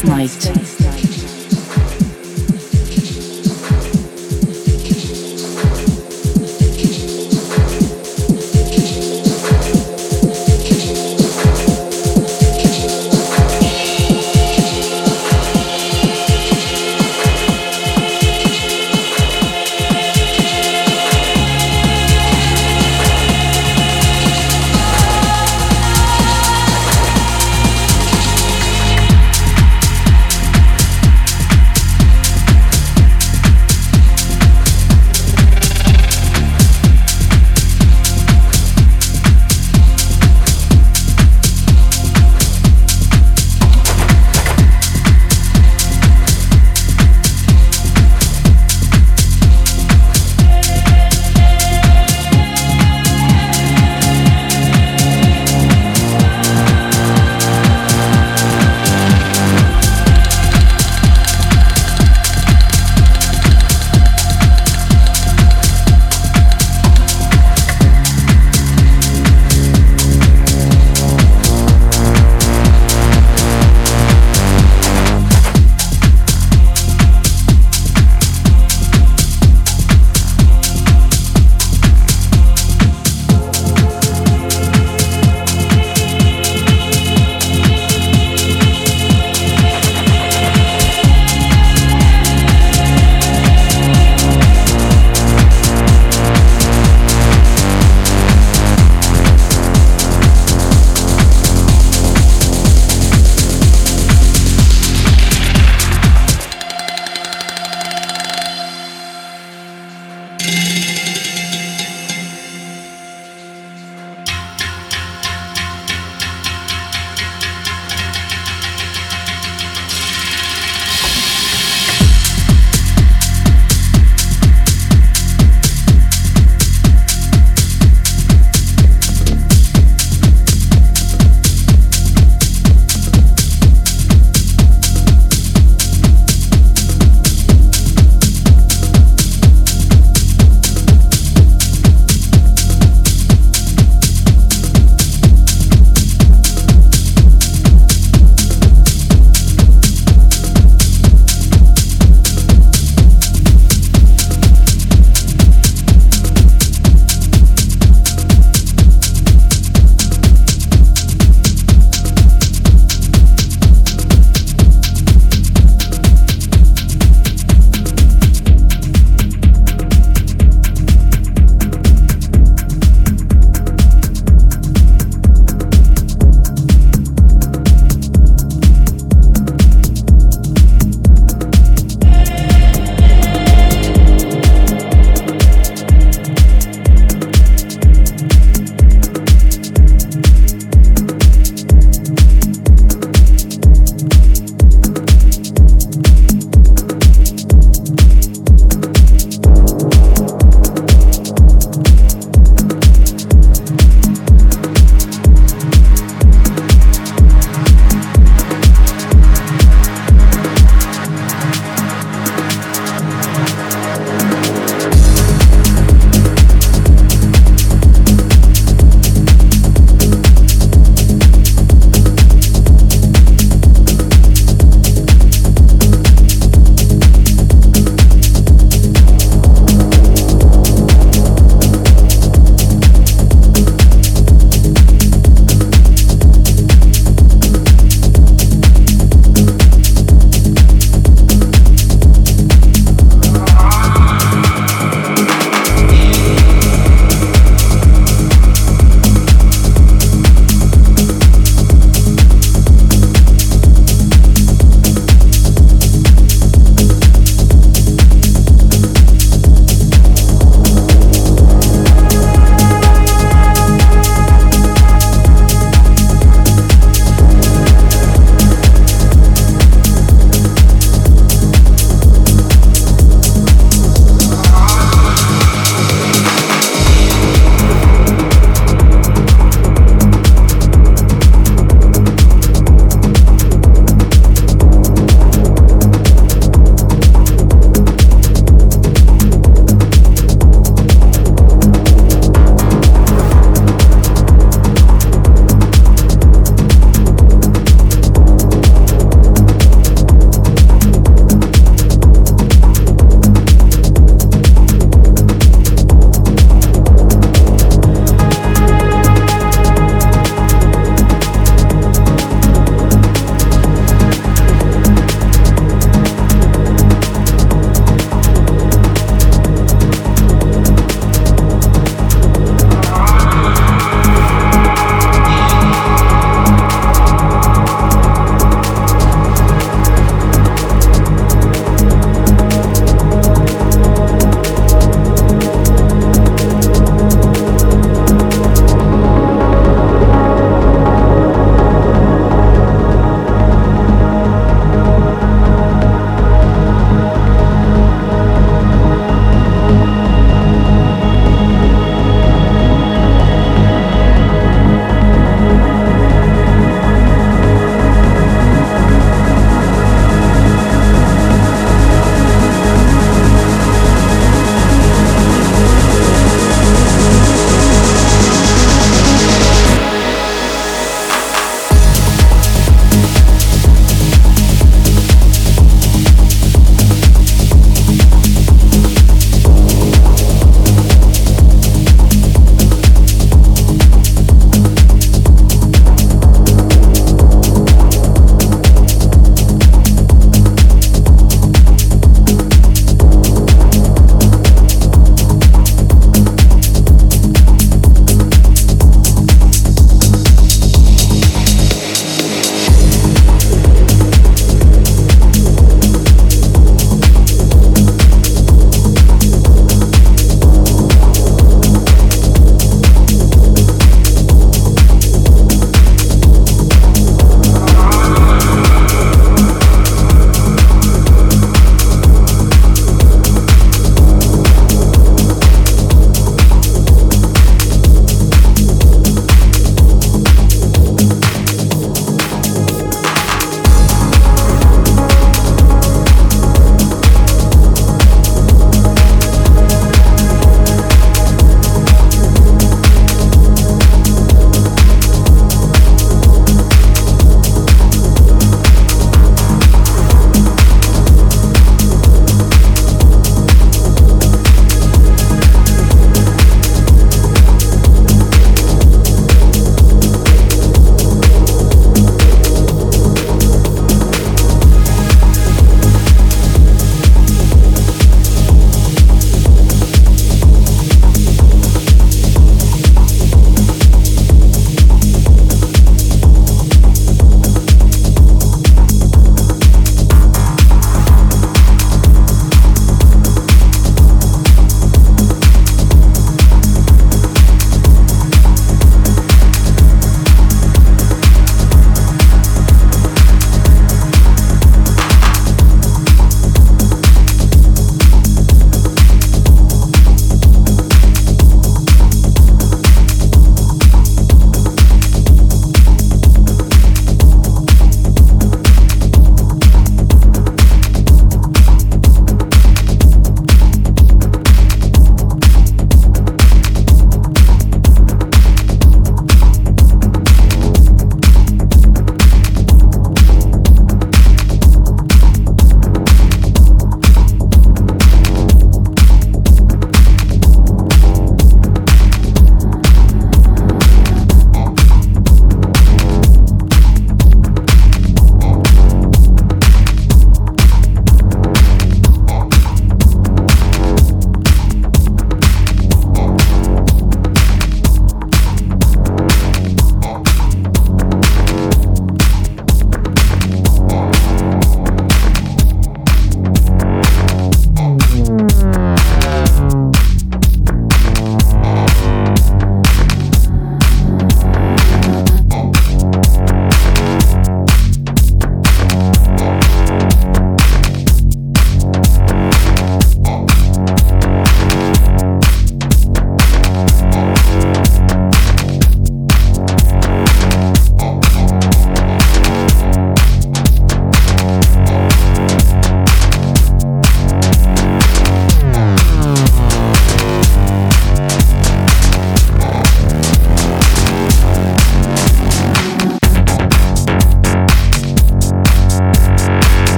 Space Night.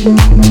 Thank